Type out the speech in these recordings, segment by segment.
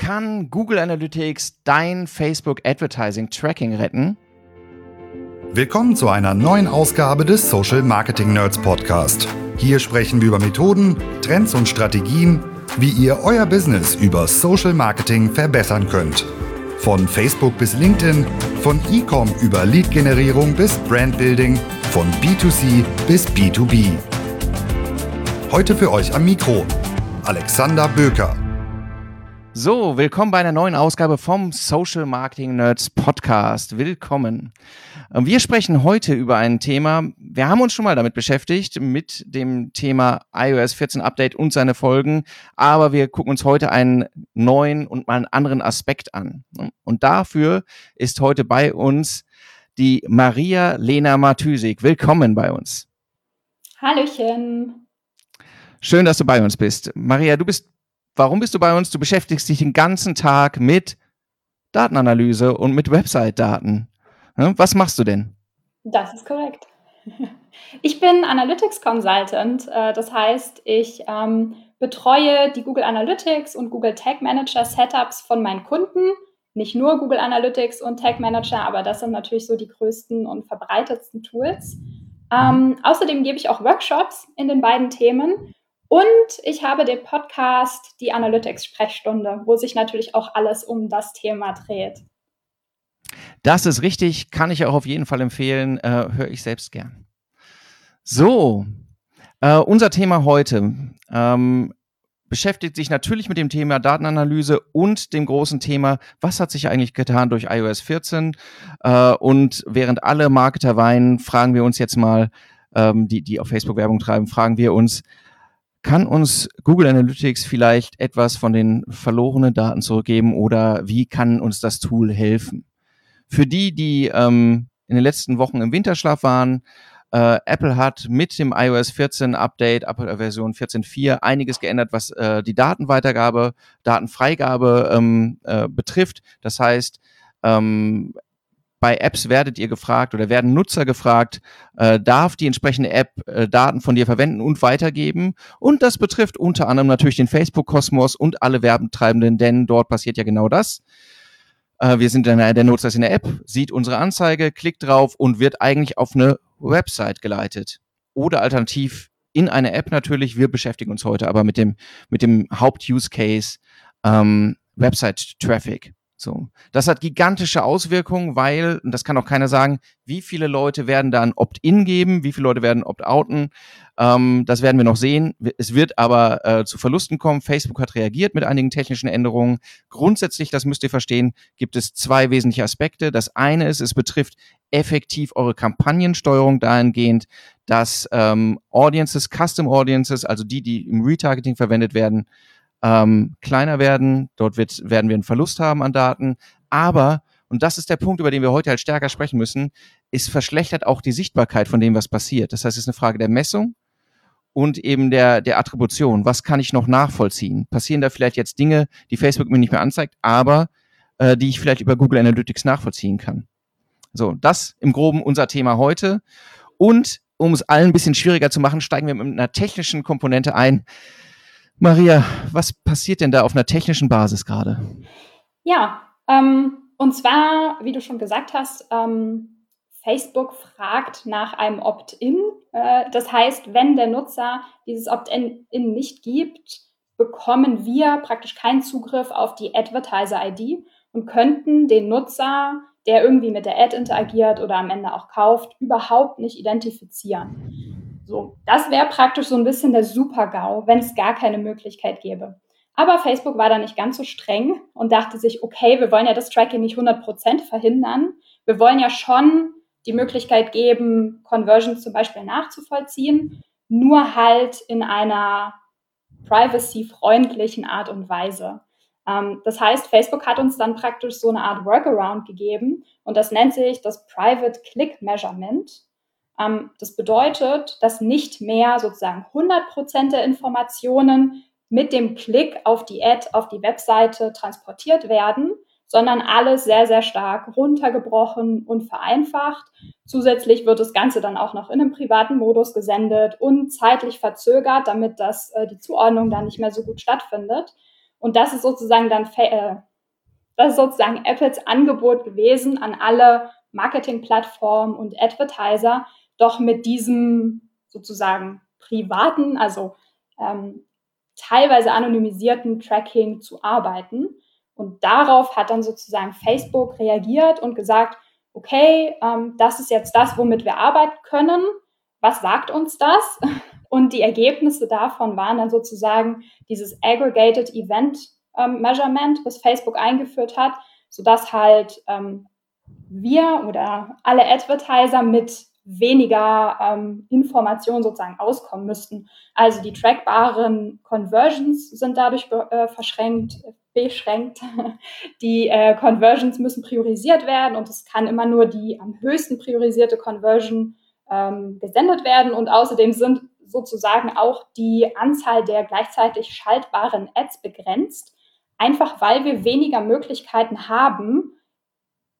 Kann Google Analytics dein Facebook Advertising Tracking retten? Willkommen zu einer neuen Ausgabe des Social Marketing Nerds Podcast. Hier sprechen wir über Methoden, Trends und Strategien, wie ihr euer Business über Social Marketing verbessern könnt. Von Facebook bis LinkedIn, von E-Com über Lead-Generierung bis Brandbuilding, von B2C bis B2B. Heute für euch am Mikro Alexander Böker. So, willkommen bei einer neuen Ausgabe vom Social Marketing Nerds Podcast. Willkommen. Ähm, wir sprechen heute über ein Thema. Wir haben uns schon mal damit beschäftigt, mit dem Thema iOS 14 Update und seine Folgen. Aber wir gucken uns heute einen neuen und mal einen anderen Aspekt an. Und dafür ist heute bei uns die Maria Lena Matysik. Willkommen bei uns. Hallöchen. Schön, dass du bei uns bist. Maria, du bist Warum bist du bei uns? Du beschäftigst dich den ganzen Tag mit Datenanalyse und mit Website-Daten. Was machst du denn? Das ist korrekt. Ich bin Analytics Consultant. Äh, das heißt, ich ähm, betreue die Google Analytics und Google Tag Manager Setups von meinen Kunden. Nicht nur Google Analytics und Tag Manager, aber das sind natürlich so die größten und verbreitetsten Tools. Ähm, außerdem gebe ich auch Workshops in den beiden Themen und ich habe den Podcast Die Analytics-Sprechstunde, wo sich natürlich auch alles um das Thema dreht. Das ist richtig, kann ich auch auf jeden Fall empfehlen, äh, höre ich selbst gern. So, äh, unser Thema heute ähm, beschäftigt sich natürlich mit dem Thema Datenanalyse und dem großen Thema, was hat sich eigentlich getan durch iOS 14? Äh, und während alle Marketer weinen, fragen wir uns jetzt mal, ähm, die, die auf Facebook Werbung treiben, fragen wir uns, kann uns Google Analytics vielleicht etwas von den verlorenen Daten zurückgeben oder wie kann uns das Tool helfen? Für die, die ähm, in den letzten Wochen im Winterschlaf waren, äh, Apple hat mit dem iOS 14 Update, Apple Version 14.4, einiges geändert, was äh, die Datenweitergabe, Datenfreigabe ähm, äh, betrifft. Das heißt, ähm, bei Apps werdet ihr gefragt oder werden Nutzer gefragt, äh, darf die entsprechende App äh, Daten von dir verwenden und weitergeben. Und das betrifft unter anderem natürlich den Facebook-Kosmos und alle Werbentreibenden, denn dort passiert ja genau das. Äh, wir sind dann der Nutzer ist in der App, sieht unsere Anzeige, klickt drauf und wird eigentlich auf eine Website geleitet. Oder alternativ in eine App natürlich. Wir beschäftigen uns heute aber mit dem, mit dem Haupt-Use-Case ähm, Website-Traffic. So. Das hat gigantische Auswirkungen, weil, und das kann auch keiner sagen, wie viele Leute werden dann Opt-in geben, wie viele Leute werden Opt-outen. Ähm, das werden wir noch sehen. Es wird aber äh, zu Verlusten kommen. Facebook hat reagiert mit einigen technischen Änderungen. Grundsätzlich, das müsst ihr verstehen, gibt es zwei wesentliche Aspekte. Das eine ist, es betrifft effektiv eure Kampagnensteuerung dahingehend, dass ähm, Audiences, Custom Audiences, also die, die im Retargeting verwendet werden, ähm, kleiner werden. Dort wird, werden wir einen Verlust haben an Daten. Aber, und das ist der Punkt, über den wir heute halt stärker sprechen müssen, ist verschlechtert auch die Sichtbarkeit von dem, was passiert. Das heißt, es ist eine Frage der Messung und eben der, der Attribution. Was kann ich noch nachvollziehen? Passieren da vielleicht jetzt Dinge, die Facebook mir nicht mehr anzeigt, aber äh, die ich vielleicht über Google Analytics nachvollziehen kann? So, das im Groben unser Thema heute. Und um es allen ein bisschen schwieriger zu machen, steigen wir mit einer technischen Komponente ein, Maria, was passiert denn da auf einer technischen Basis gerade? Ja, ähm, und zwar, wie du schon gesagt hast, ähm, Facebook fragt nach einem Opt-in. Äh, das heißt, wenn der Nutzer dieses Opt-in nicht gibt, bekommen wir praktisch keinen Zugriff auf die Advertiser-ID und könnten den Nutzer, der irgendwie mit der Ad interagiert oder am Ende auch kauft, überhaupt nicht identifizieren. So, das wäre praktisch so ein bisschen der Super-GAU, wenn es gar keine Möglichkeit gäbe. Aber Facebook war da nicht ganz so streng und dachte sich, okay, wir wollen ja das Tracking nicht 100% verhindern. Wir wollen ja schon die Möglichkeit geben, Conversions zum Beispiel nachzuvollziehen, nur halt in einer privacy-freundlichen Art und Weise. Ähm, das heißt, Facebook hat uns dann praktisch so eine Art Workaround gegeben und das nennt sich das Private Click Measurement. Ähm, das bedeutet, dass nicht mehr sozusagen 100 Prozent der Informationen mit dem Klick auf die Ad, auf die Webseite transportiert werden, sondern alles sehr, sehr stark runtergebrochen und vereinfacht. Zusätzlich wird das Ganze dann auch noch in einem privaten Modus gesendet und zeitlich verzögert, damit das, äh, die Zuordnung dann nicht mehr so gut stattfindet. Und das ist sozusagen dann, äh, das ist sozusagen Apples Angebot gewesen an alle Marketingplattformen und Advertiser, doch mit diesem sozusagen privaten, also ähm, teilweise anonymisierten Tracking zu arbeiten. Und darauf hat dann sozusagen Facebook reagiert und gesagt, okay, ähm, das ist jetzt das, womit wir arbeiten können. Was sagt uns das? Und die Ergebnisse davon waren dann sozusagen dieses Aggregated Event ähm, Measurement, was Facebook eingeführt hat, sodass halt ähm, wir oder alle Advertiser mit weniger ähm, Informationen sozusagen auskommen müssten. Also die trackbaren Conversions sind dadurch äh, verschränkt, beschränkt. Die äh, Conversions müssen priorisiert werden und es kann immer nur die am höchsten priorisierte Conversion ähm, gesendet werden und außerdem sind sozusagen auch die Anzahl der gleichzeitig schaltbaren Ads begrenzt, einfach weil wir weniger Möglichkeiten haben,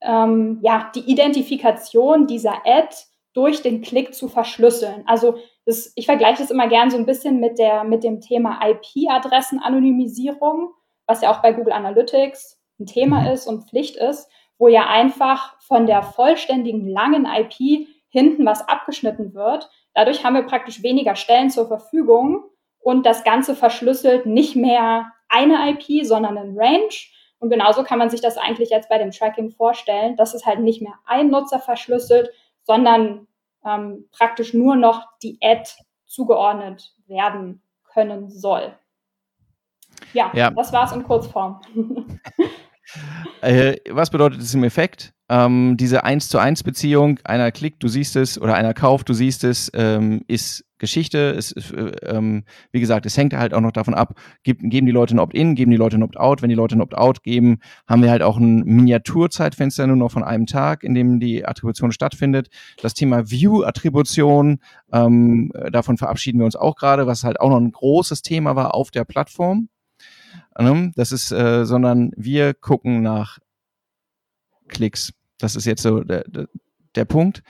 ähm, ja, die Identifikation dieser Ad durch den Klick zu verschlüsseln. Also das, ich vergleiche das immer gern so ein bisschen mit, der, mit dem Thema IP-Adressen-Anonymisierung, was ja auch bei Google Analytics ein Thema mhm. ist und Pflicht ist, wo ja einfach von der vollständigen langen IP hinten was abgeschnitten wird. Dadurch haben wir praktisch weniger Stellen zur Verfügung und das Ganze verschlüsselt nicht mehr eine IP, sondern ein Range. Und genauso kann man sich das eigentlich jetzt bei dem Tracking vorstellen, dass es halt nicht mehr ein Nutzer verschlüsselt, sondern ähm, praktisch nur noch die Ad zugeordnet werden können soll. Ja, ja. das war's in Kurzform. äh, was bedeutet das im Effekt? Ähm, diese 1 zu 1 Beziehung, einer klickt, du siehst es, oder einer kauft, du siehst es, ähm, ist Geschichte. Es, ist, äh, ähm, wie gesagt, es hängt halt auch noch davon ab, geben, geben die Leute ein Opt-in, geben die Leute ein Opt-out. Wenn die Leute ein Opt-out geben, haben wir halt auch ein Miniaturzeitfenster nur noch von einem Tag, in dem die Attribution stattfindet. Das Thema View-Attribution, ähm, davon verabschieden wir uns auch gerade, was halt auch noch ein großes Thema war auf der Plattform. Ähm, das ist, äh, sondern wir gucken nach Klicks. Das ist jetzt so der, der, der Punkt.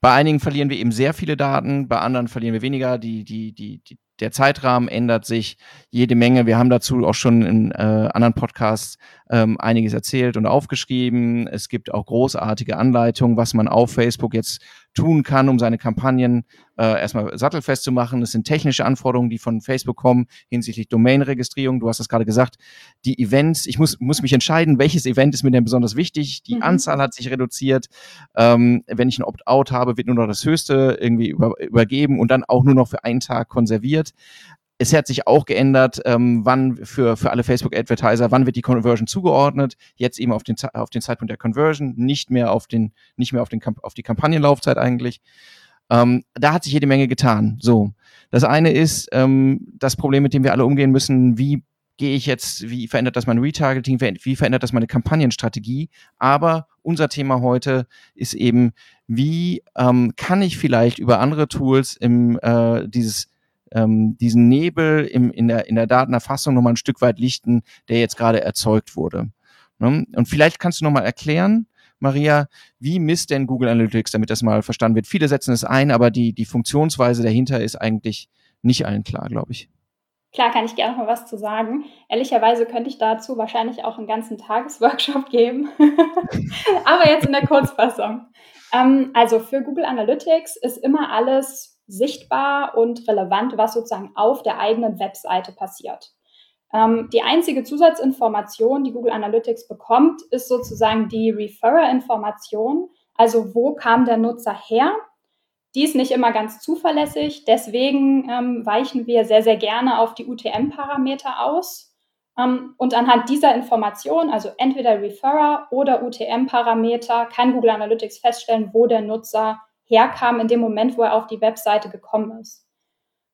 Bei einigen verlieren wir eben sehr viele Daten, bei anderen verlieren wir weniger. Die, die, die, die, der Zeitrahmen ändert sich jede Menge. Wir haben dazu auch schon in äh, anderen Podcasts ähm, einiges erzählt und aufgeschrieben. Es gibt auch großartige Anleitungen, was man auf Facebook jetzt tun kann, um seine Kampagnen äh, erstmal sattelfest zu machen. Es sind technische Anforderungen, die von Facebook kommen hinsichtlich Domain-Registrierung. Du hast das gerade gesagt. Die Events, ich muss, muss mich entscheiden, welches Event ist mir denn besonders wichtig. Die mhm. Anzahl hat sich reduziert. Ähm, wenn ich ein Opt-out habe, wird nur noch das Höchste irgendwie über, übergeben und dann auch nur noch für einen Tag konserviert. Es hat sich auch geändert, ähm, wann für, für alle Facebook-Advertiser, wann wird die Conversion zugeordnet. Jetzt eben auf den, auf den Zeitpunkt der Conversion, nicht mehr auf den, nicht mehr auf den, auf die Kampagnenlaufzeit eigentlich. Ähm, da hat sich jede Menge getan. So. Das eine ist ähm, das Problem, mit dem wir alle umgehen müssen. Wie gehe ich jetzt, wie verändert das mein Retargeting, wie verändert das meine Kampagnenstrategie? Aber unser Thema heute ist eben, wie ähm, kann ich vielleicht über andere Tools im äh, dieses ähm, diesen Nebel im, in, der, in der Datenerfassung nochmal ein Stück weit lichten, der jetzt gerade erzeugt wurde. Ne? Und vielleicht kannst du nochmal erklären, Maria, wie misst denn Google Analytics, damit das mal verstanden wird? Viele setzen es ein, aber die, die Funktionsweise dahinter ist eigentlich nicht allen klar, glaube ich. Klar, kann ich gerne mal was zu sagen. Ehrlicherweise könnte ich dazu wahrscheinlich auch einen ganzen Tagesworkshop geben, aber jetzt in der Kurzfassung. Ähm, also für Google Analytics ist immer alles sichtbar und relevant, was sozusagen auf der eigenen Webseite passiert. Ähm, die einzige Zusatzinformation, die Google Analytics bekommt, ist sozusagen die Referrer-Information, also wo kam der Nutzer her. Die ist nicht immer ganz zuverlässig, deswegen ähm, weichen wir sehr, sehr gerne auf die UTM-Parameter aus. Ähm, und anhand dieser Information, also entweder Referrer oder UTM-Parameter, kann Google Analytics feststellen, wo der Nutzer herkam in dem Moment, wo er auf die Webseite gekommen ist.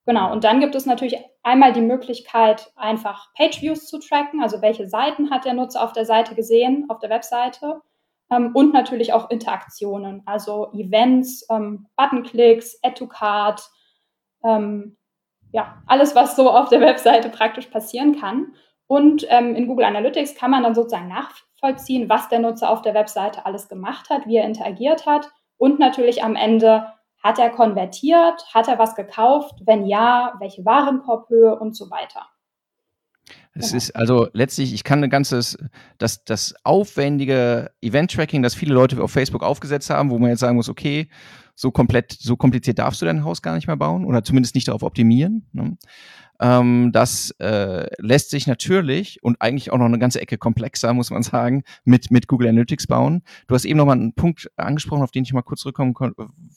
Genau, und dann gibt es natürlich einmal die Möglichkeit, einfach Page-Views zu tracken, also welche Seiten hat der Nutzer auf der Seite gesehen, auf der Webseite. Ähm, und natürlich auch Interaktionen, also Events, ähm, Buttonklicks, Add-to-Card, ähm, ja, alles, was so auf der Webseite praktisch passieren kann. Und ähm, in Google Analytics kann man dann sozusagen nachvollziehen, was der Nutzer auf der Webseite alles gemacht hat, wie er interagiert hat und natürlich am Ende, hat er konvertiert? Hat er was gekauft? Wenn ja, welche Warenkorbhöhe und so weiter? Es genau. ist also letztlich, ich kann ein ganzes, das, das aufwendige Event-Tracking, das viele Leute auf Facebook aufgesetzt haben, wo man jetzt sagen muss, okay, so komplett, so kompliziert darfst du dein Haus gar nicht mehr bauen oder zumindest nicht darauf optimieren. Ne? Ähm, das äh, lässt sich natürlich und eigentlich auch noch eine ganze Ecke komplexer, muss man sagen, mit, mit Google Analytics bauen. Du hast eben noch mal einen Punkt angesprochen, auf den ich mal kurz zurückkommen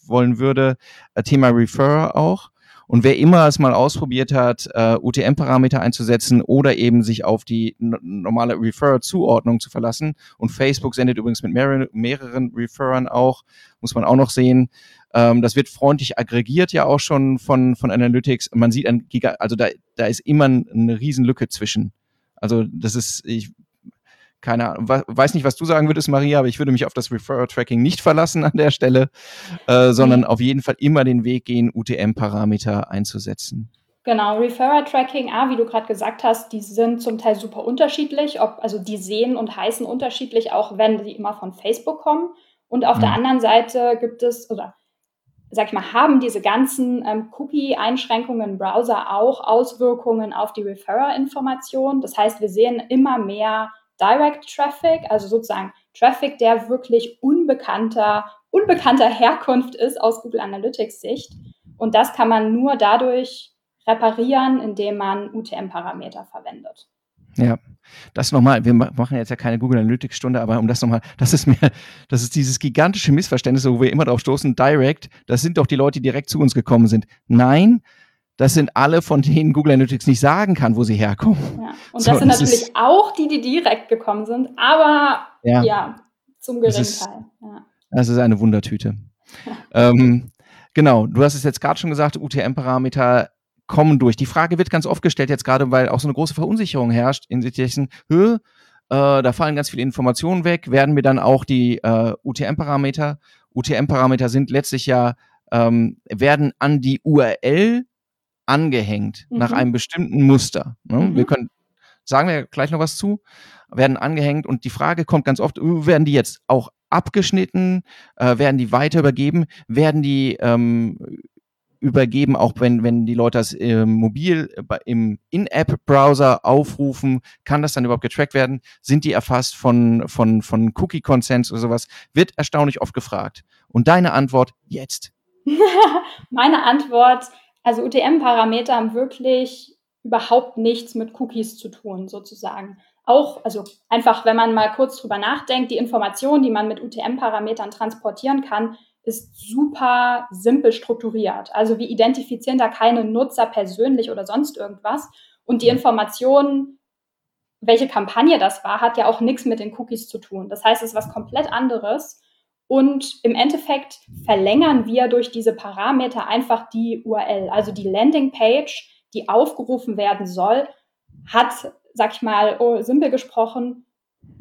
wollen würde. Äh, Thema Referrer auch. Und wer immer es mal ausprobiert hat, äh, UTM-Parameter einzusetzen oder eben sich auf die normale Referrer-Zuordnung zu verlassen, und Facebook sendet übrigens mit mehreren, mehreren Referrern auch, muss man auch noch sehen, ähm, das wird freundlich aggregiert ja auch schon von, von Analytics. Man sieht ein Giga, also da, da ist immer eine Riesenlücke zwischen. Also das ist, ich keine Ahnung, weiß nicht, was du sagen würdest, Maria, aber ich würde mich auf das Referrer-Tracking nicht verlassen an der Stelle, äh, sondern auf jeden Fall immer den Weg gehen, UTM-Parameter einzusetzen. Genau, Referrer-Tracking, ah, wie du gerade gesagt hast, die sind zum Teil super unterschiedlich, ob, also die sehen und heißen unterschiedlich, auch wenn die immer von Facebook kommen. Und auf mhm. der anderen Seite gibt es, oder sag ich mal, haben diese ganzen ähm, Cookie-Einschränkungen im Browser auch Auswirkungen auf die Referrer-Information. Das heißt, wir sehen immer mehr Direct Traffic, also sozusagen Traffic, der wirklich unbekannter, unbekannter Herkunft ist aus Google Analytics Sicht. Und das kann man nur dadurch reparieren, indem man UTM-Parameter verwendet. Ja, das nochmal, wir machen jetzt ja keine Google Analytics Stunde, aber um das nochmal, das ist mir, das ist dieses gigantische Missverständnis, wo wir immer drauf stoßen, Direct, das sind doch die Leute, die direkt zu uns gekommen sind. Nein, das sind alle, von denen Google Analytics nicht sagen kann, wo sie herkommen. Ja. Und so, das sind das natürlich auch die, die direkt gekommen sind, aber ja, ja zum geringen das ist, Teil. Ja. Das ist eine Wundertüte. ähm, genau, du hast es jetzt gerade schon gesagt, UTM-Parameter kommen durch. Die Frage wird ganz oft gestellt, jetzt gerade, weil auch so eine große Verunsicherung herrscht in Situationen, äh, da fallen ganz viele Informationen weg, werden wir dann auch die äh, UTM-Parameter, UTM-Parameter sind letztlich ja, ähm, werden an die URL angehängt mhm. nach einem bestimmten Muster. Ne? Mhm. Wir können, sagen wir gleich noch was zu, werden angehängt und die Frage kommt ganz oft, äh, werden die jetzt auch abgeschnitten, äh, werden die weiter übergeben, werden die ähm, übergeben, auch wenn, wenn die Leute das äh, mobil im In-App-Browser aufrufen, kann das dann überhaupt getrackt werden? Sind die erfasst von, von, von Cookie-Consents oder sowas? Wird erstaunlich oft gefragt. Und deine Antwort jetzt? Meine Antwort also UTM-Parameter haben wirklich überhaupt nichts mit Cookies zu tun, sozusagen. Auch, also einfach, wenn man mal kurz drüber nachdenkt, die Information, die man mit UTM-Parametern transportieren kann, ist super simpel strukturiert. Also wir identifizieren da keine Nutzer persönlich oder sonst irgendwas. Und die Information, welche Kampagne das war, hat ja auch nichts mit den Cookies zu tun. Das heißt, es ist was komplett anderes. Und im Endeffekt verlängern wir durch diese Parameter einfach die URL. Also die Landingpage, die aufgerufen werden soll, hat, sag ich mal, oh, simpel gesprochen,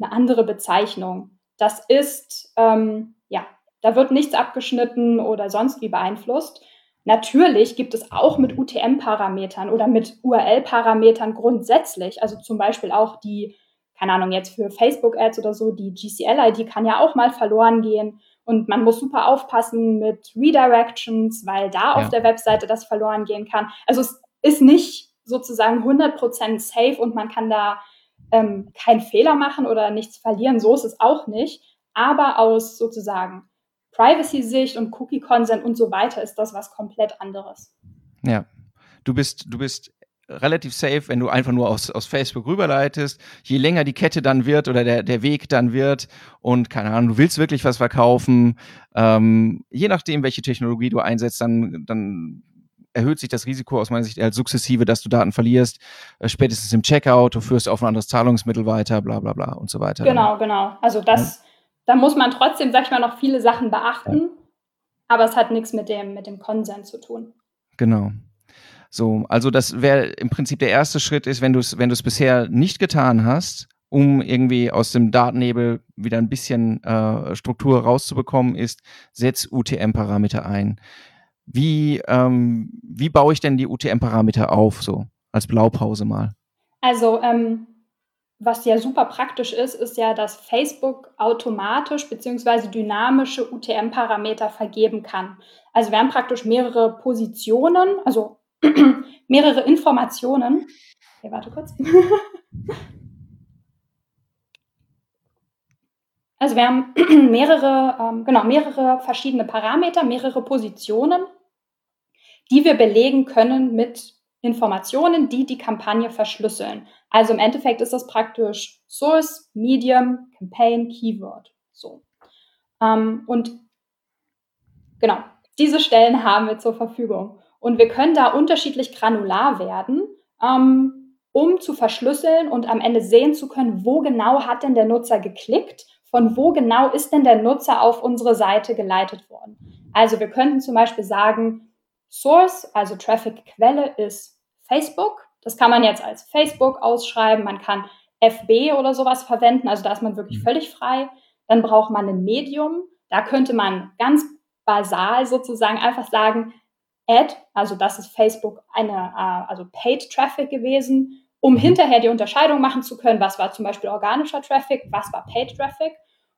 eine andere Bezeichnung. Das ist, ähm, ja, da wird nichts abgeschnitten oder sonst wie beeinflusst. Natürlich gibt es auch mit UTM-Parametern oder mit URL-Parametern grundsätzlich, also zum Beispiel auch die keine Ahnung, jetzt für Facebook-Ads oder so, die GCL-ID kann ja auch mal verloren gehen. Und man muss super aufpassen mit Redirections, weil da ja. auf der Webseite das verloren gehen kann. Also es ist nicht sozusagen 100% safe und man kann da ähm, keinen Fehler machen oder nichts verlieren. So ist es auch nicht. Aber aus sozusagen Privacy-Sicht und Cookie-Consent und so weiter ist das was komplett anderes. Ja, du bist, du bist relativ safe, wenn du einfach nur aus, aus Facebook rüberleitest. Je länger die Kette dann wird oder der, der Weg dann wird und keine Ahnung, du willst wirklich was verkaufen, ähm, je nachdem, welche Technologie du einsetzt, dann, dann erhöht sich das Risiko aus meiner Sicht als sukzessive, dass du Daten verlierst, äh, spätestens im Checkout, du führst auf ein anderes Zahlungsmittel weiter, bla bla bla und so weiter. Genau, genau. Also das, ja. da muss man trotzdem, sag ich mal, noch viele Sachen beachten, ja. aber es hat nichts mit dem, mit dem Konsens zu tun. Genau. So, also das wäre im Prinzip der erste Schritt ist, wenn du es wenn du es bisher nicht getan hast, um irgendwie aus dem Datennebel wieder ein bisschen äh, Struktur rauszubekommen, ist, setz UTM-Parameter ein. Wie, ähm, wie baue ich denn die UTM-Parameter auf, so als Blaupause mal? Also, ähm, was ja super praktisch ist, ist ja, dass Facebook automatisch bzw. dynamische UTM-Parameter vergeben kann. Also wir haben praktisch mehrere Positionen, also mehrere Informationen. Okay, warte kurz. Also wir haben mehrere, ähm, genau, mehrere verschiedene Parameter, mehrere Positionen, die wir belegen können mit Informationen, die die Kampagne verschlüsseln. Also im Endeffekt ist das praktisch Source, Medium, Campaign, Keyword. So. Ähm, und genau, diese Stellen haben wir zur Verfügung. Und wir können da unterschiedlich granular werden, ähm, um zu verschlüsseln und am Ende sehen zu können, wo genau hat denn der Nutzer geklickt, von wo genau ist denn der Nutzer auf unsere Seite geleitet worden. Also wir könnten zum Beispiel sagen, Source, also Traffic-Quelle ist Facebook. Das kann man jetzt als Facebook ausschreiben. Man kann FB oder sowas verwenden. Also da ist man wirklich mhm. völlig frei. Dann braucht man ein Medium. Da könnte man ganz basal sozusagen einfach sagen, Ad, also das ist Facebook eine, äh, also Paid Traffic gewesen, um mhm. hinterher die Unterscheidung machen zu können, was war zum Beispiel organischer Traffic, was war Paid Traffic.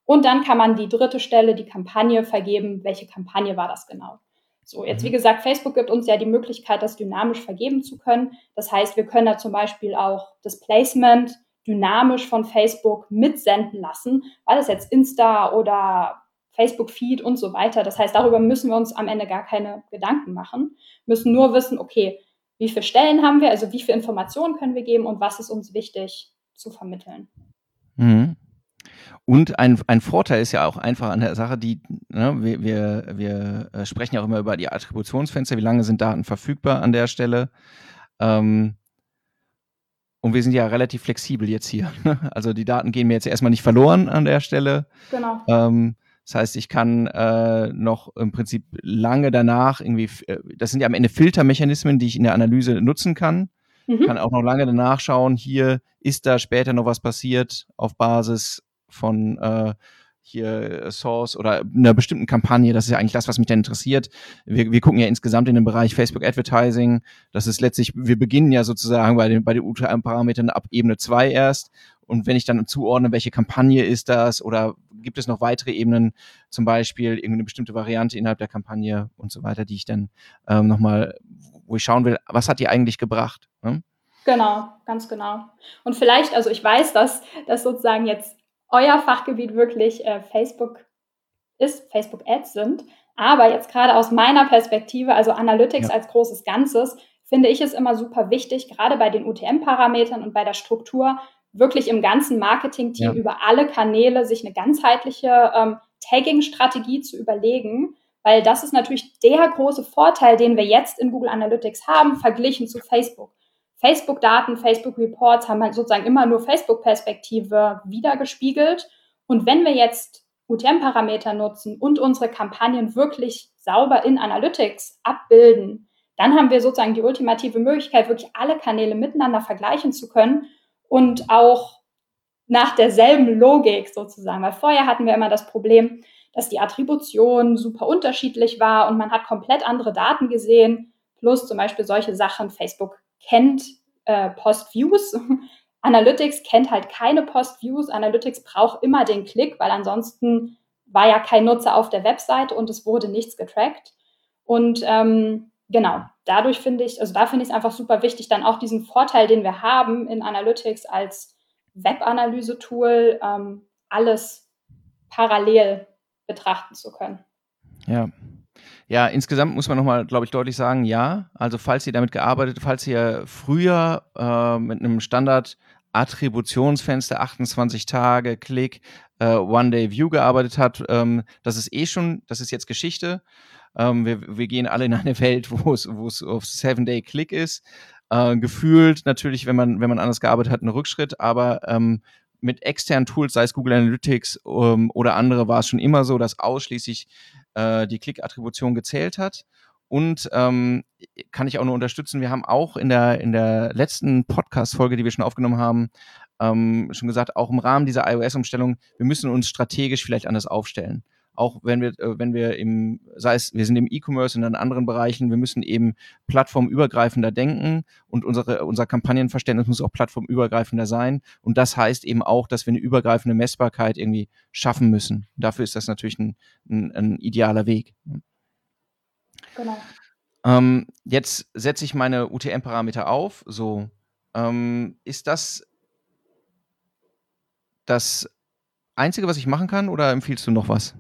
Und dann kann man die dritte Stelle, die Kampagne vergeben, welche Kampagne war das genau. So, jetzt wie mhm. gesagt, Facebook gibt uns ja die Möglichkeit, das dynamisch vergeben zu können. Das heißt, wir können da zum Beispiel auch das Placement dynamisch von Facebook mitsenden lassen, weil es jetzt Insta oder Facebook-Feed und so weiter. Das heißt, darüber müssen wir uns am Ende gar keine Gedanken machen, müssen nur wissen, okay, wie viele Stellen haben wir, also wie viele Informationen können wir geben und was ist uns wichtig zu vermitteln. Mhm. Und ein, ein Vorteil ist ja auch einfach an der Sache, die, ne, wir, wir, wir äh, sprechen ja auch immer über die Attributionsfenster, wie lange sind Daten verfügbar an der Stelle. Ähm, und wir sind ja relativ flexibel jetzt hier. Also die Daten gehen mir jetzt erstmal nicht verloren an der Stelle. Genau. Ähm, das heißt, ich kann äh, noch im Prinzip lange danach irgendwie, äh, das sind ja am Ende Filtermechanismen, die ich in der Analyse nutzen kann. Mhm. Kann auch noch lange danach schauen, hier ist da später noch was passiert auf Basis von äh, hier Source oder einer bestimmten Kampagne. Das ist ja eigentlich das, was mich dann interessiert. Wir, wir gucken ja insgesamt in den Bereich Facebook Advertising. Das ist letztlich, wir beginnen ja sozusagen bei den, bei den UTM-Parametern ab Ebene 2 erst. Und wenn ich dann zuordne, welche Kampagne ist das oder gibt es noch weitere Ebenen, zum Beispiel irgendeine bestimmte Variante innerhalb der Kampagne und so weiter, die ich dann ähm, nochmal, wo ich schauen will, was hat die eigentlich gebracht? Ne? Genau, ganz genau. Und vielleicht, also ich weiß, dass, dass sozusagen jetzt euer Fachgebiet wirklich äh, Facebook ist, Facebook Ads sind. Aber jetzt gerade aus meiner Perspektive, also Analytics ja. als großes Ganzes, finde ich es immer super wichtig, gerade bei den UTM-Parametern und bei der Struktur, wirklich im ganzen Marketing-Team ja. über alle Kanäle sich eine ganzheitliche ähm, Tagging-Strategie zu überlegen, weil das ist natürlich der große Vorteil, den wir jetzt in Google Analytics haben, verglichen zu Facebook. Facebook-Daten, Facebook-Reports haben halt sozusagen immer nur Facebook-Perspektive wiedergespiegelt. Und wenn wir jetzt UTM-Parameter nutzen und unsere Kampagnen wirklich sauber in Analytics abbilden, dann haben wir sozusagen die ultimative Möglichkeit, wirklich alle Kanäle miteinander vergleichen zu können und auch nach derselben Logik sozusagen. Weil vorher hatten wir immer das Problem, dass die Attribution super unterschiedlich war und man hat komplett andere Daten gesehen, plus zum Beispiel solche Sachen. Facebook kennt äh, Post-Views. Analytics kennt halt keine Post-Views. Analytics braucht immer den Klick, weil ansonsten war ja kein Nutzer auf der Webseite und es wurde nichts getrackt. Und ähm, genau, dadurch finde ich, also da finde ich es einfach super wichtig, dann auch diesen Vorteil, den wir haben in Analytics als Web-Analyse-Tool, ähm, alles parallel betrachten zu können. Ja. Ja, insgesamt muss man nochmal, glaube ich, deutlich sagen, ja. Also falls ihr damit gearbeitet, falls ihr früher äh, mit einem Standard Attributionsfenster 28 Tage Klick äh, One Day View gearbeitet hat, ähm, das ist eh schon, das ist jetzt Geschichte. Ähm, wir, wir gehen alle in eine Welt, wo es, auf Seven Day Click ist. Äh, gefühlt natürlich, wenn man, wenn man anders gearbeitet hat, ein Rückschritt, aber ähm, mit externen Tools, sei es Google Analytics ähm, oder andere, war es schon immer so, dass ausschließlich äh, die Klick-Attribution gezählt hat. Und ähm, kann ich auch nur unterstützen, wir haben auch in der, in der letzten Podcast-Folge, die wir schon aufgenommen haben, ähm, schon gesagt, auch im Rahmen dieser iOS-Umstellung, wir müssen uns strategisch vielleicht anders aufstellen auch wenn wir, äh, wenn wir im, sei es, wir sind im E-Commerce und in anderen Bereichen, wir müssen eben plattformübergreifender denken und unsere, unser Kampagnenverständnis muss auch plattformübergreifender sein. Und das heißt eben auch, dass wir eine übergreifende Messbarkeit irgendwie schaffen müssen. Dafür ist das natürlich ein, ein, ein idealer Weg. Genau. Ähm, jetzt setze ich meine UTM-Parameter auf. So, ähm, ist das das Einzige, was ich machen kann, oder empfiehlst du noch was?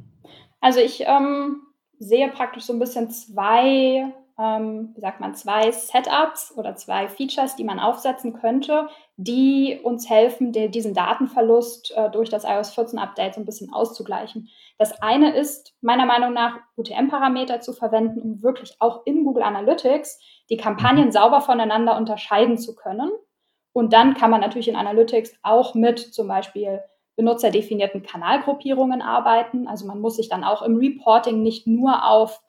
Also ich ähm, sehe praktisch so ein bisschen zwei, ähm, wie sagt man, zwei Setups oder zwei Features, die man aufsetzen könnte, die uns helfen, die, diesen Datenverlust äh, durch das iOS 14 Update so ein bisschen auszugleichen. Das eine ist meiner Meinung nach UTM-Parameter zu verwenden, um wirklich auch in Google Analytics die Kampagnen mhm. sauber voneinander unterscheiden zu können. Und dann kann man natürlich in Analytics auch mit zum Beispiel benutzerdefinierten Kanalgruppierungen arbeiten. Also man muss sich dann auch im Reporting nicht nur auf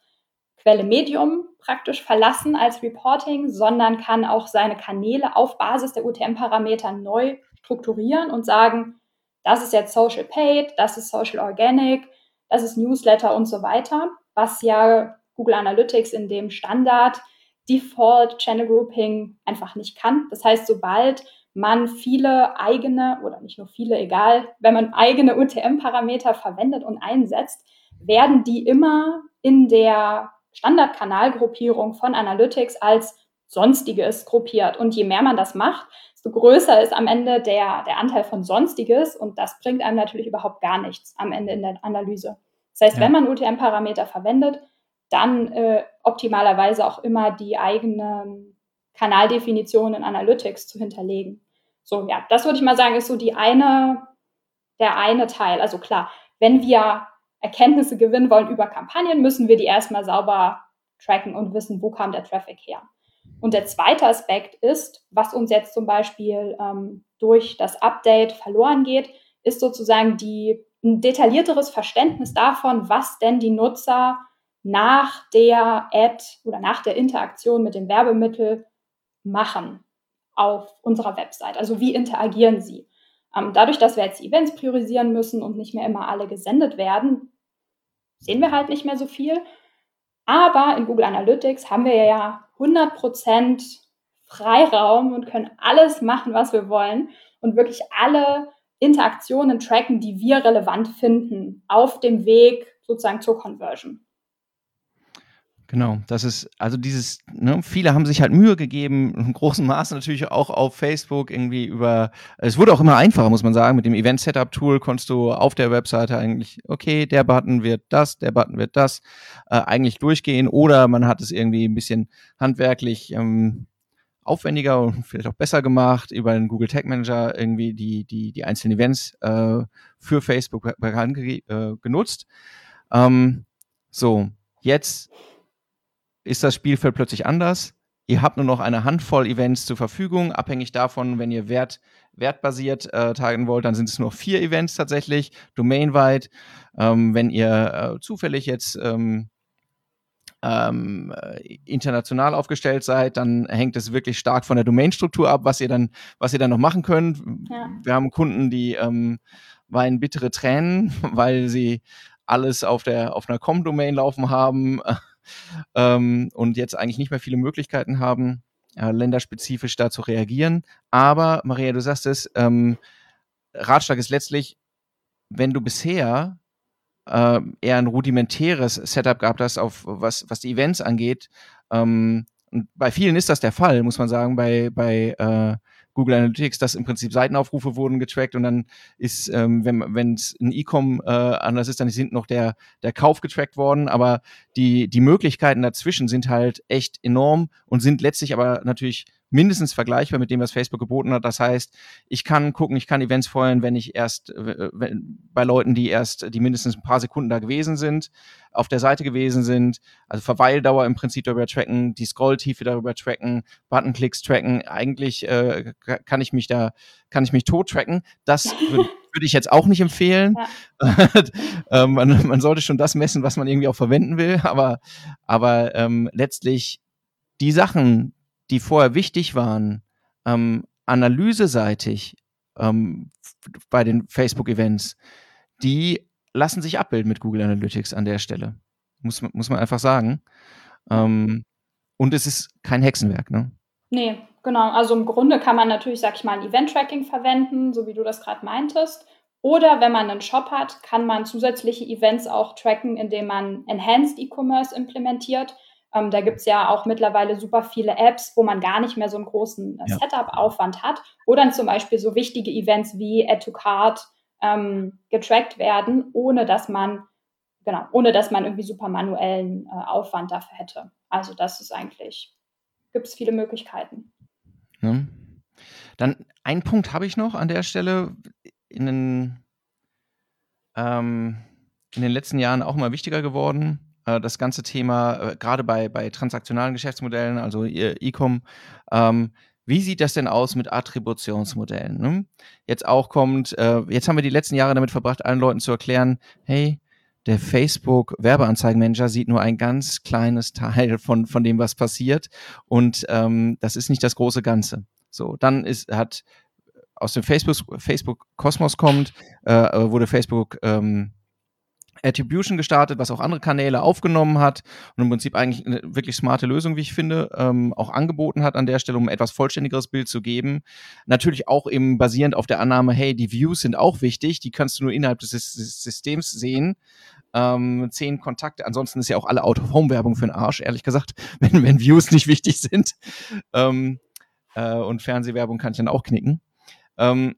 Quelle Medium praktisch verlassen als Reporting, sondern kann auch seine Kanäle auf Basis der UTM-Parameter neu strukturieren und sagen, das ist jetzt Social Paid, das ist Social Organic, das ist Newsletter und so weiter, was ja Google Analytics in dem Standard Default Channel Grouping einfach nicht kann. Das heißt, sobald man viele eigene oder nicht nur viele, egal, wenn man eigene UTM-Parameter verwendet und einsetzt, werden die immer in der Standardkanalgruppierung von Analytics als Sonstiges gruppiert. Und je mehr man das macht, desto größer ist am Ende der, der Anteil von Sonstiges und das bringt einem natürlich überhaupt gar nichts am Ende in der Analyse. Das heißt, ja. wenn man UTM-Parameter verwendet, dann äh, optimalerweise auch immer die eigenen Kanaldefinitionen in Analytics zu hinterlegen. So, ja, das würde ich mal sagen, ist so die eine, der eine Teil. Also klar, wenn wir Erkenntnisse gewinnen wollen über Kampagnen, müssen wir die erstmal sauber tracken und wissen, wo kam der Traffic her. Und der zweite Aspekt ist, was uns jetzt zum Beispiel ähm, durch das Update verloren geht, ist sozusagen die, ein detaillierteres Verständnis davon, was denn die Nutzer nach der Ad oder nach der Interaktion mit dem Werbemittel machen auf unserer Website. Also wie interagieren sie? Ähm, dadurch, dass wir jetzt Events priorisieren müssen und nicht mehr immer alle gesendet werden, sehen wir halt nicht mehr so viel. Aber in Google Analytics haben wir ja 100% Freiraum und können alles machen, was wir wollen und wirklich alle Interaktionen tracken, die wir relevant finden auf dem Weg sozusagen zur Conversion. Genau, das ist, also dieses, ne, viele haben sich halt Mühe gegeben, in großem Maße natürlich auch auf Facebook irgendwie über, es wurde auch immer einfacher, muss man sagen, mit dem Event-Setup-Tool konntest du auf der Webseite eigentlich, okay, der Button wird das, der Button wird das, äh, eigentlich durchgehen oder man hat es irgendwie ein bisschen handwerklich ähm, aufwendiger und vielleicht auch besser gemacht, über den Google Tag Manager irgendwie die, die, die einzelnen Events äh, für Facebook äh, genutzt. Ähm, so, jetzt ist das Spielfeld plötzlich anders. Ihr habt nur noch eine Handvoll Events zur Verfügung. Abhängig davon, wenn ihr Wert, wertbasiert äh, targeten wollt, dann sind es nur vier Events tatsächlich, domainweit. Ähm, wenn ihr äh, zufällig jetzt ähm, ähm, international aufgestellt seid, dann hängt es wirklich stark von der Domainstruktur ab, was ihr dann, was ihr dann noch machen könnt. Ja. Wir haben Kunden, die ähm, weinen bittere Tränen, weil sie alles auf der auf einer Com-Domain laufen haben ähm, und jetzt eigentlich nicht mehr viele Möglichkeiten haben, äh, länderspezifisch da zu reagieren. Aber, Maria, du sagst es, ähm, Ratschlag ist letztlich, wenn du bisher äh, eher ein rudimentäres Setup gehabt hast, auf was, was die Events angeht, ähm, und bei vielen ist das der Fall, muss man sagen, bei, bei äh, Google Analytics, dass im Prinzip Seitenaufrufe wurden getrackt und dann ist, ähm, wenn es ein E-Com äh, anders ist, dann ist hinten noch der, der Kauf getrackt worden. Aber die, die Möglichkeiten dazwischen sind halt echt enorm und sind letztlich aber natürlich mindestens vergleichbar mit dem, was Facebook geboten hat. Das heißt, ich kann gucken, ich kann Events feuern, wenn ich erst wenn, bei Leuten, die erst, die mindestens ein paar Sekunden da gewesen sind, auf der Seite gewesen sind, also Verweildauer im Prinzip darüber tracken, die Scrolltiefe darüber tracken, Buttonklicks tracken. Eigentlich äh, kann ich mich da, kann ich mich tot tracken. Das würde würde ich jetzt auch nicht empfehlen. Ja. ähm, man, man, sollte schon das messen, was man irgendwie auch verwenden will. Aber, aber ähm, letztlich die Sachen, die vorher wichtig waren, ähm, analyseseitig ähm, bei den Facebook-Events, die lassen sich abbilden mit Google Analytics an der Stelle. Muss, muss man einfach sagen. Ähm, und es ist kein Hexenwerk, ne? Nee, genau. Also im Grunde kann man natürlich, sag ich mal, ein Event-Tracking verwenden, so wie du das gerade meintest. Oder wenn man einen Shop hat, kann man zusätzliche Events auch tracken, indem man Enhanced E-Commerce implementiert. Ähm, da gibt es ja auch mittlerweile super viele Apps, wo man gar nicht mehr so einen großen äh. Setup-Aufwand hat. Oder zum Beispiel so wichtige Events wie Add to Card ähm, getrackt werden, ohne dass man genau, ohne dass man irgendwie super manuellen äh, Aufwand dafür hätte. Also das ist eigentlich, gibt es viele Möglichkeiten. Ja. Dann ein Punkt habe ich noch an der Stelle. In den, ähm, in den letzten Jahren auch immer wichtiger geworden. Äh, das ganze Thema, äh, gerade bei, bei transaktionalen Geschäftsmodellen, also E-Com, ähm, wie sieht das denn aus mit Attributionsmodellen? Ne? Jetzt auch kommt, äh, jetzt haben wir die letzten Jahre damit verbracht, allen Leuten zu erklären, hey, der Facebook Werbeanzeigenmanager sieht nur ein ganz kleines Teil von, von dem, was passiert. Und ähm, das ist nicht das große Ganze. So, dann ist, hat aus dem Facebook, Facebook Kosmos kommt, äh, wurde Facebook ähm, Attribution gestartet, was auch andere Kanäle aufgenommen hat und im Prinzip eigentlich eine wirklich smarte Lösung, wie ich finde, ähm, auch angeboten hat an der Stelle, um ein etwas vollständigeres Bild zu geben. Natürlich auch eben basierend auf der Annahme, hey, die Views sind auch wichtig, die kannst du nur innerhalb des Systems sehen. Ähm, zehn Kontakte, ansonsten ist ja auch alle Out-of-Home-Werbung für den Arsch, ehrlich gesagt, wenn, wenn Views nicht wichtig sind. Ähm, äh, und Fernsehwerbung kann ich dann auch knicken. Ähm,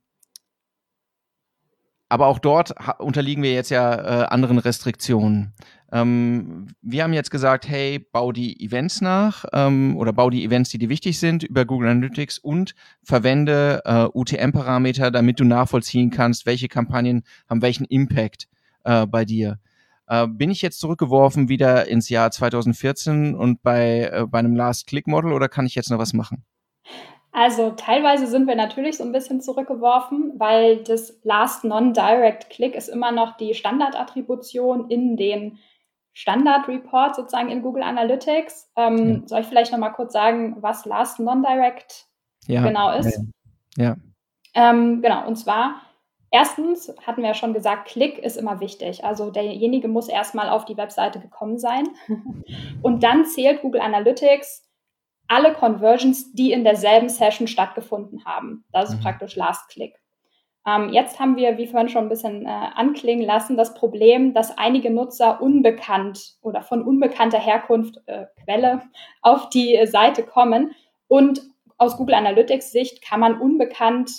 aber auch dort unterliegen wir jetzt ja äh, anderen Restriktionen. Ähm, wir haben jetzt gesagt, hey, bau die Events nach ähm, oder bau die Events, die dir wichtig sind, über Google Analytics und verwende äh, UTM-Parameter, damit du nachvollziehen kannst, welche Kampagnen haben welchen Impact äh, bei dir. Äh, bin ich jetzt zurückgeworfen wieder ins Jahr 2014 und bei, äh, bei einem Last-Click-Model oder kann ich jetzt noch was machen? Also teilweise sind wir natürlich so ein bisschen zurückgeworfen, weil das Last Non-Direct Click ist immer noch die Standardattribution in den Standard-Report sozusagen in Google Analytics. Ähm, ja. Soll ich vielleicht noch mal kurz sagen, was Last Non-Direct ja. genau ist? Ja. Ähm, genau, und zwar erstens hatten wir ja schon gesagt, Klick ist immer wichtig. Also derjenige muss erstmal auf die Webseite gekommen sein. und dann zählt Google Analytics alle Conversions, die in derselben Session stattgefunden haben. Das ist mhm. praktisch Last Click. Ähm, jetzt haben wir, wie vorhin schon ein bisschen äh, anklingen lassen, das Problem, dass einige Nutzer unbekannt oder von unbekannter Herkunft, äh, Quelle, auf die äh, Seite kommen. Und aus Google Analytics Sicht kann man unbekannt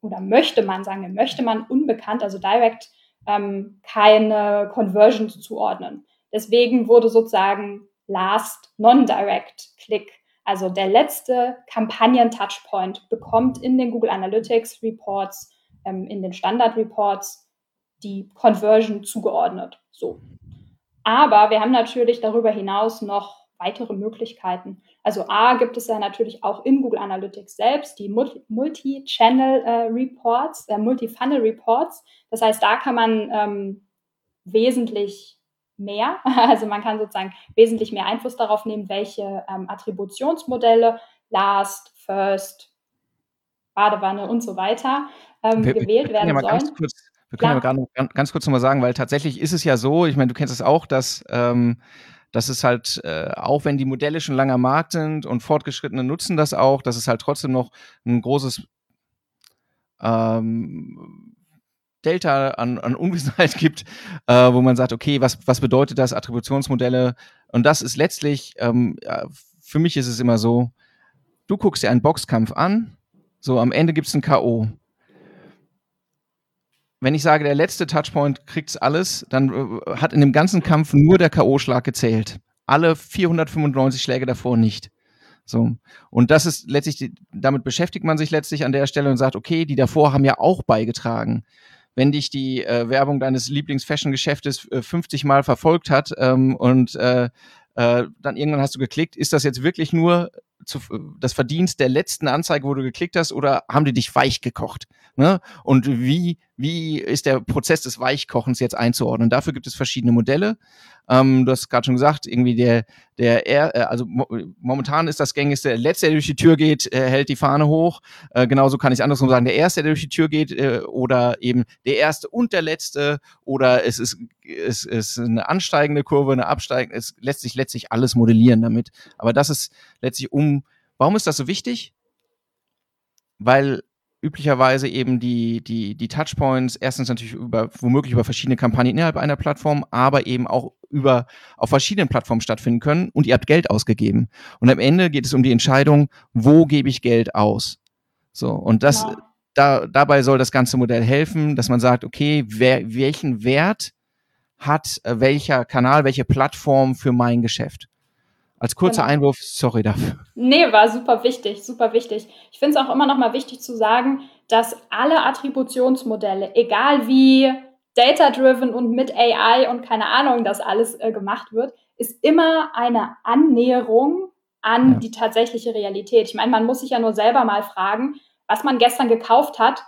oder möchte man sagen, möchte man unbekannt, also direkt ähm, keine Conversion zuordnen. Deswegen wurde sozusagen Last Non-Direct Click, also der letzte Kampagnen-Touchpoint, bekommt in den Google Analytics Reports, ähm, in den Standard Reports die Conversion zugeordnet. So. Aber wir haben natürlich darüber hinaus noch weitere Möglichkeiten. Also A gibt es ja natürlich auch in Google Analytics selbst die Multi-Channel äh, Reports, äh, Multi-Funnel Reports. Das heißt, da kann man ähm, wesentlich mehr. Also man kann sozusagen wesentlich mehr Einfluss darauf nehmen, welche ähm, Attributionsmodelle, Last, First, Badewanne und so weiter ähm, wir, gewählt wir werden ja sollen. Kurz, wir können ja, ja ganz, ganz kurz nochmal sagen, weil tatsächlich ist es ja so, ich meine, du kennst es auch, dass ähm, dass es halt, äh, auch wenn die Modelle schon lange am Markt sind und Fortgeschrittene nutzen das auch, dass es halt trotzdem noch ein großes ähm, Delta an, an Unwissenheit gibt, äh, wo man sagt, okay, was, was bedeutet das, Attributionsmodelle? Und das ist letztlich, ähm, ja, für mich ist es immer so, du guckst dir einen Boxkampf an, so am Ende gibt es ein K.O. Wenn ich sage, der letzte Touchpoint kriegt's alles, dann äh, hat in dem ganzen Kampf nur der K.O.-Schlag gezählt. Alle 495 Schläge davor nicht. So. Und das ist letztlich, damit beschäftigt man sich letztlich an der Stelle und sagt, okay, die davor haben ja auch beigetragen wenn dich die äh, Werbung deines Lieblings-Fashion-Geschäftes äh, 50 Mal verfolgt hat ähm, und äh, äh, dann irgendwann hast du geklickt, ist das jetzt wirklich nur zu, das Verdienst der letzten Anzeige, wo du geklickt hast, oder haben die dich weich gekocht? Ne? Und wie, wie ist der Prozess des Weichkochens jetzt einzuordnen? Dafür gibt es verschiedene Modelle. Ähm, du hast gerade schon gesagt, irgendwie der, der, äh, also mo momentan ist das gängigste, der Letzte, der durch die Tür geht, äh, hält die Fahne hoch. Äh, genauso kann ich andersrum sagen, der Erste, der durch die Tür geht, äh, oder eben der Erste und der Letzte, oder es ist, es ist eine ansteigende Kurve, eine absteigende, es lässt sich letztlich alles modellieren damit. Aber das ist letztlich um, warum ist das so wichtig? Weil üblicherweise eben die, die, die Touchpoints erstens natürlich über, womöglich über verschiedene Kampagnen innerhalb einer Plattform, aber eben auch über, auf verschiedenen Plattformen stattfinden können und ihr habt Geld ausgegeben. Und am Ende geht es um die Entscheidung, wo gebe ich Geld aus? So, und das, ja. da, dabei soll das ganze Modell helfen, dass man sagt, okay, wer, welchen Wert hat äh, welcher Kanal, welche Plattform für mein Geschäft? Als kurzer genau. Einwurf, sorry dafür. Nee, war super wichtig, super wichtig. Ich finde es auch immer noch mal wichtig zu sagen, dass alle Attributionsmodelle, egal wie data-driven und mit AI und keine Ahnung, das alles äh, gemacht wird, ist immer eine Annäherung an ja. die tatsächliche Realität. Ich meine, man muss sich ja nur selber mal fragen, was man gestern gekauft hat.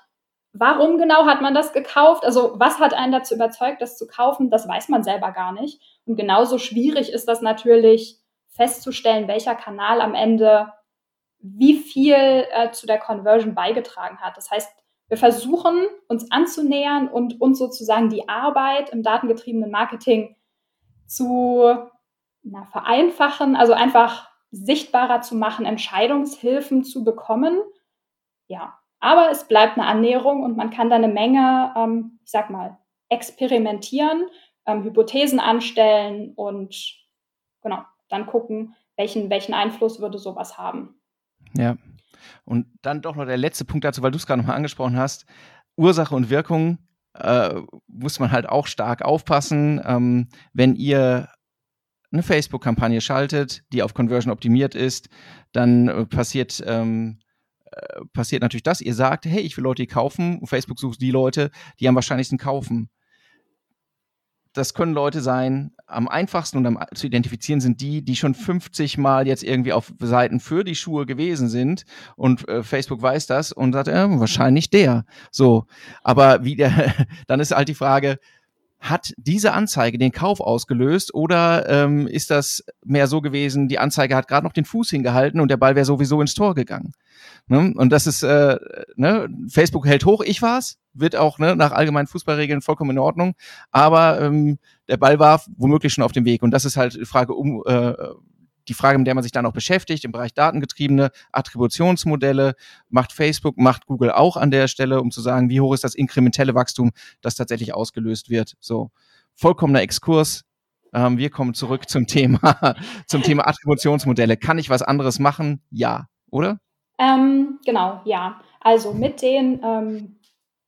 Warum genau hat man das gekauft? Also was hat einen dazu überzeugt, das zu kaufen? Das weiß man selber gar nicht. Und genauso schwierig ist das natürlich festzustellen, welcher Kanal am Ende wie viel äh, zu der Conversion beigetragen hat. Das heißt, wir versuchen uns anzunähern und uns sozusagen die Arbeit im datengetriebenen Marketing zu na, vereinfachen, also einfach sichtbarer zu machen, Entscheidungshilfen zu bekommen. Ja, aber es bleibt eine Annäherung und man kann da eine Menge, ähm, ich sag mal, experimentieren, ähm, Hypothesen anstellen und genau, dann gucken, welchen, welchen Einfluss würde sowas haben. Ja. Und dann doch noch der letzte Punkt dazu, weil du es gerade nochmal angesprochen hast. Ursache und Wirkung äh, muss man halt auch stark aufpassen. Ähm, wenn ihr eine Facebook-Kampagne schaltet, die auf Conversion optimiert ist, dann äh, passiert, ähm, äh, passiert natürlich das. Ihr sagt, hey, ich will Leute, die kaufen. Facebook sucht die Leute, die am wahrscheinlichsten kaufen das können Leute sein, am einfachsten und am zu identifizieren sind die, die schon 50 Mal jetzt irgendwie auf Seiten für die Schuhe gewesen sind und äh, Facebook weiß das und sagt, äh, wahrscheinlich der. So, aber wie der, dann ist halt die Frage, hat diese Anzeige den Kauf ausgelöst oder ähm, ist das mehr so gewesen, die Anzeige hat gerade noch den Fuß hingehalten und der Ball wäre sowieso ins Tor gegangen? Ne? Und das ist, äh, ne? Facebook hält hoch, ich war's, wird auch ne, nach allgemeinen Fußballregeln vollkommen in Ordnung, aber ähm, der Ball war womöglich schon auf dem Weg und das ist halt die Frage um, äh, die Frage, mit der man sich dann auch beschäftigt, im Bereich datengetriebene Attributionsmodelle, macht Facebook, macht Google auch an der Stelle, um zu sagen, wie hoch ist das inkrementelle Wachstum, das tatsächlich ausgelöst wird. So, vollkommener Exkurs. Ähm, wir kommen zurück zum Thema, zum Thema Attributionsmodelle. Kann ich was anderes machen? Ja, oder? Ähm, genau, ja. Also mit den, ähm,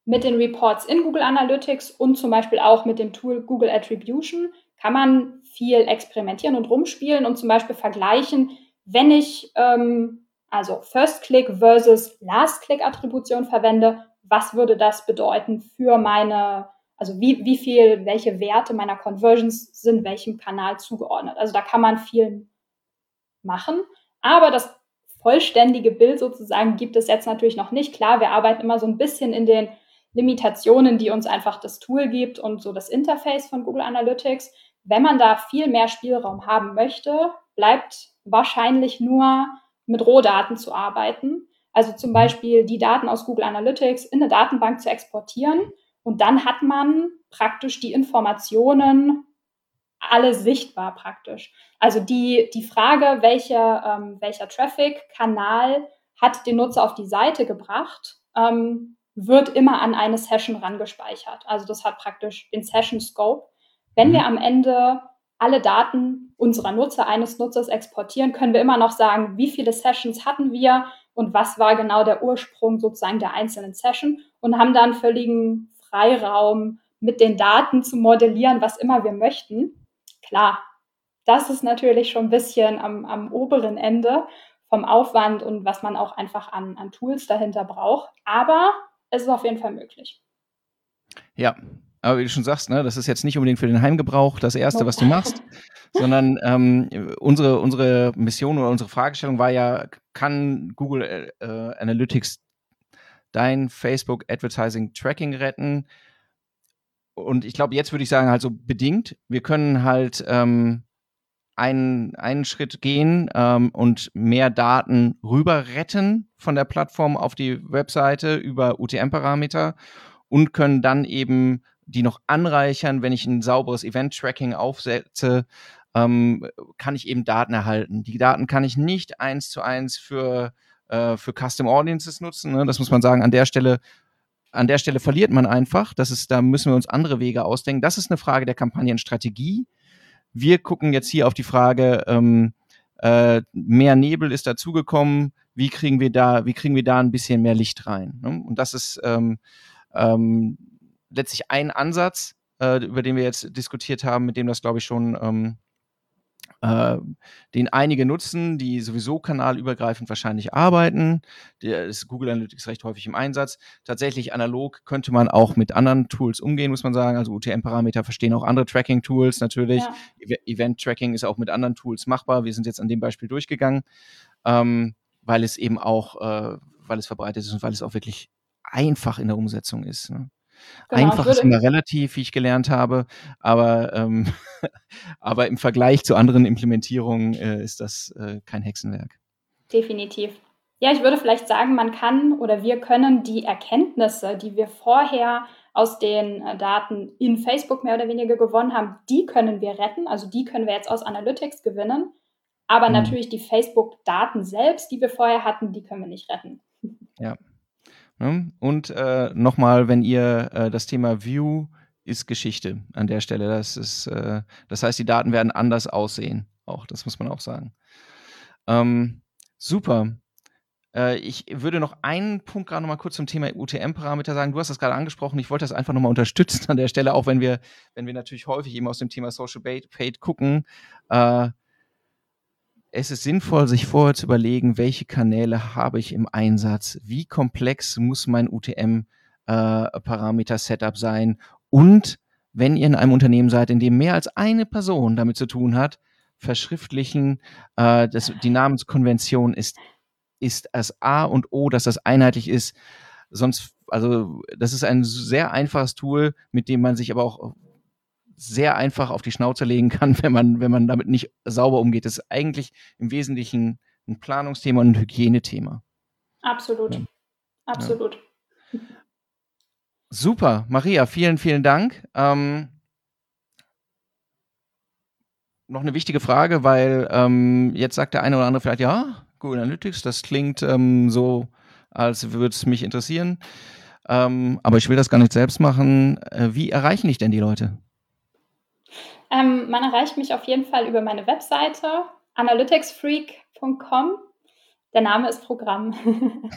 mit den Reports in Google Analytics und zum Beispiel auch mit dem Tool Google Attribution kann man viel experimentieren und rumspielen und zum Beispiel vergleichen, wenn ich ähm, also First-Click versus Last-Click-Attribution verwende, was würde das bedeuten für meine, also wie, wie viel, welche Werte meiner Conversions sind welchem Kanal zugeordnet. Also da kann man viel machen, aber das vollständige Bild sozusagen gibt es jetzt natürlich noch nicht. Klar, wir arbeiten immer so ein bisschen in den Limitationen, die uns einfach das Tool gibt und so das Interface von Google Analytics. Wenn man da viel mehr Spielraum haben möchte, bleibt wahrscheinlich nur mit Rohdaten zu arbeiten. Also zum Beispiel die Daten aus Google Analytics in eine Datenbank zu exportieren. Und dann hat man praktisch die Informationen alle sichtbar praktisch. Also die, die Frage, welcher, ähm, welcher Traffic-Kanal hat den Nutzer auf die Seite gebracht, ähm, wird immer an eine Session rangespeichert. Also das hat praktisch den Session Scope. Wenn wir mhm. am Ende alle Daten unserer Nutzer, eines Nutzers exportieren, können wir immer noch sagen, wie viele Sessions hatten wir und was war genau der Ursprung sozusagen der einzelnen Session und haben dann völligen Freiraum mit den Daten zu modellieren, was immer wir möchten. Klar, das ist natürlich schon ein bisschen am, am oberen Ende vom Aufwand und was man auch einfach an, an Tools dahinter braucht. Aber es ist auf jeden Fall möglich. Ja, aber wie du schon sagst, ne, das ist jetzt nicht unbedingt für den Heimgebrauch das Erste, was du machst, sondern ähm, unsere, unsere Mission oder unsere Fragestellung war ja, kann Google äh, Analytics dein Facebook Advertising Tracking retten? Und ich glaube, jetzt würde ich sagen, halt so bedingt. Wir können halt ähm, einen, einen Schritt gehen ähm, und mehr Daten rüber retten von der Plattform auf die Webseite über UTM-Parameter und können dann eben die noch anreichern, wenn ich ein sauberes Event-Tracking aufsetze, ähm, kann ich eben Daten erhalten. Die Daten kann ich nicht eins zu eins für, äh, für Custom Audiences nutzen. Ne? Das muss man sagen, an der Stelle an der Stelle verliert man einfach. Das ist, da müssen wir uns andere Wege ausdenken. Das ist eine Frage der Kampagnenstrategie. Wir gucken jetzt hier auf die Frage, ähm, äh, mehr Nebel ist dazugekommen. wie kriegen wir da, wie kriegen wir da ein bisschen mehr Licht rein? Ne? Und das ist ähm, ähm, letztlich ein Ansatz, äh, über den wir jetzt diskutiert haben, mit dem das, glaube ich, schon ähm, äh, den einige nutzen, die sowieso kanalübergreifend wahrscheinlich arbeiten. Der ist Google Analytics recht häufig im Einsatz. Tatsächlich analog könnte man auch mit anderen Tools umgehen, muss man sagen. Also UTM-Parameter verstehen auch andere Tracking-Tools natürlich. Ja. Event-Tracking ist auch mit anderen Tools machbar. Wir sind jetzt an dem Beispiel durchgegangen, ähm, weil es eben auch, äh, weil es verbreitet ist und weil es auch wirklich einfach in der Umsetzung ist. Ne? Genau, Einfach ist immer relativ, wie ich gelernt habe, aber, ähm, aber im Vergleich zu anderen Implementierungen äh, ist das äh, kein Hexenwerk. Definitiv. Ja, ich würde vielleicht sagen, man kann oder wir können die Erkenntnisse, die wir vorher aus den äh, Daten in Facebook mehr oder weniger gewonnen haben, die können wir retten. Also die können wir jetzt aus Analytics gewinnen. Aber mhm. natürlich die Facebook-Daten selbst, die wir vorher hatten, die können wir nicht retten. Ja, Ne? Und äh, nochmal, wenn ihr äh, das Thema View ist Geschichte an der Stelle. Das ist, äh, das heißt, die Daten werden anders aussehen. Auch, das muss man auch sagen. Ähm, super. Äh, ich würde noch einen Punkt gerade noch mal kurz zum Thema UTM-Parameter sagen. Du hast das gerade angesprochen. Ich wollte das einfach noch mal unterstützen an der Stelle, auch wenn wir, wenn wir natürlich häufig eben aus dem Thema Social Paid gucken. Äh, es ist sinnvoll, sich vorher zu überlegen, welche Kanäle habe ich im Einsatz, wie komplex muss mein UTM-Parameter-Setup äh, sein und wenn ihr in einem Unternehmen seid, in dem mehr als eine Person damit zu tun hat, verschriftlichen, äh, das, die Namenskonvention ist, ist das A und O, dass das einheitlich ist. Sonst, also das ist ein sehr einfaches Tool, mit dem man sich aber auch sehr einfach auf die Schnauze legen kann, wenn man, wenn man damit nicht sauber umgeht. Das ist eigentlich im Wesentlichen ein Planungsthema und ein Hygienethema. Absolut. Ja. Absolut. Ja. Super, Maria, vielen, vielen Dank. Ähm, noch eine wichtige Frage, weil ähm, jetzt sagt der eine oder andere vielleicht, ja, Google Analytics, das klingt ähm, so, als würde es mich interessieren. Ähm, aber ich will das gar nicht selbst machen. Äh, wie erreichen dich denn die Leute? Ähm, man erreicht mich auf jeden Fall über meine Webseite analyticsfreak.com. Der Name ist Programm.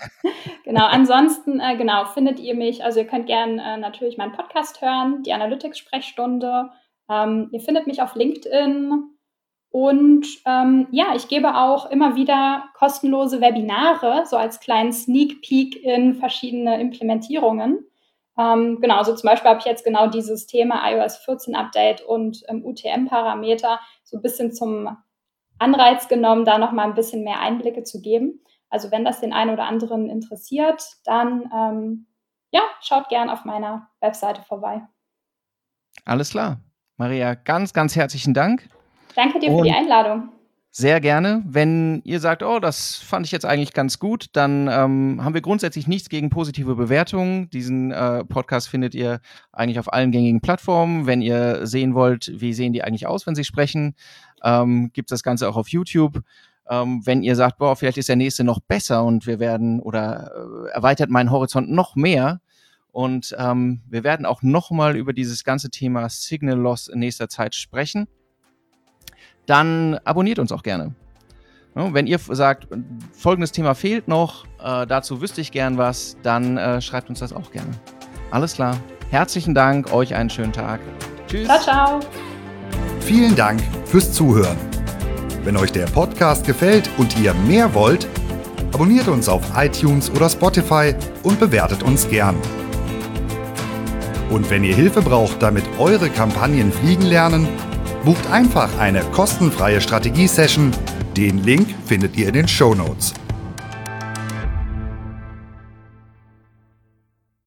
genau, ansonsten äh, genau, findet ihr mich, also ihr könnt gerne äh, natürlich meinen Podcast hören, die Analytics-Sprechstunde. Ähm, ihr findet mich auf LinkedIn und ähm, ja, ich gebe auch immer wieder kostenlose Webinare, so als kleinen Sneak Peek in verschiedene Implementierungen. Ähm, genau, also zum Beispiel habe ich jetzt genau dieses Thema iOS 14 Update und ähm, UTM-Parameter so ein bisschen zum Anreiz genommen, da nochmal ein bisschen mehr Einblicke zu geben. Also wenn das den einen oder anderen interessiert, dann ähm, ja, schaut gern auf meiner Webseite vorbei. Alles klar. Maria, ganz, ganz herzlichen Dank. Danke dir und für die Einladung. Sehr gerne. Wenn ihr sagt, oh, das fand ich jetzt eigentlich ganz gut, dann ähm, haben wir grundsätzlich nichts gegen positive Bewertungen. Diesen äh, Podcast findet ihr eigentlich auf allen gängigen Plattformen. Wenn ihr sehen wollt, wie sehen die eigentlich aus, wenn sie sprechen, ähm, gibt das Ganze auch auf YouTube. Ähm, wenn ihr sagt, boah, vielleicht ist der nächste noch besser und wir werden oder äh, erweitert meinen Horizont noch mehr, und ähm, wir werden auch nochmal über dieses ganze Thema Signal Loss in nächster Zeit sprechen dann abonniert uns auch gerne. wenn ihr sagt, folgendes Thema fehlt noch, äh, dazu wüsste ich gern was, dann äh, schreibt uns das auch gerne. Alles klar. Herzlichen Dank, euch einen schönen Tag. Tschüss. Ciao, ciao. Vielen Dank fürs Zuhören. Wenn euch der Podcast gefällt und ihr mehr wollt, abonniert uns auf iTunes oder Spotify und bewertet uns gern. Und wenn ihr Hilfe braucht, damit eure Kampagnen fliegen lernen, Bucht einfach eine kostenfreie Strategie-Session. Den Link findet ihr in den Show Notes.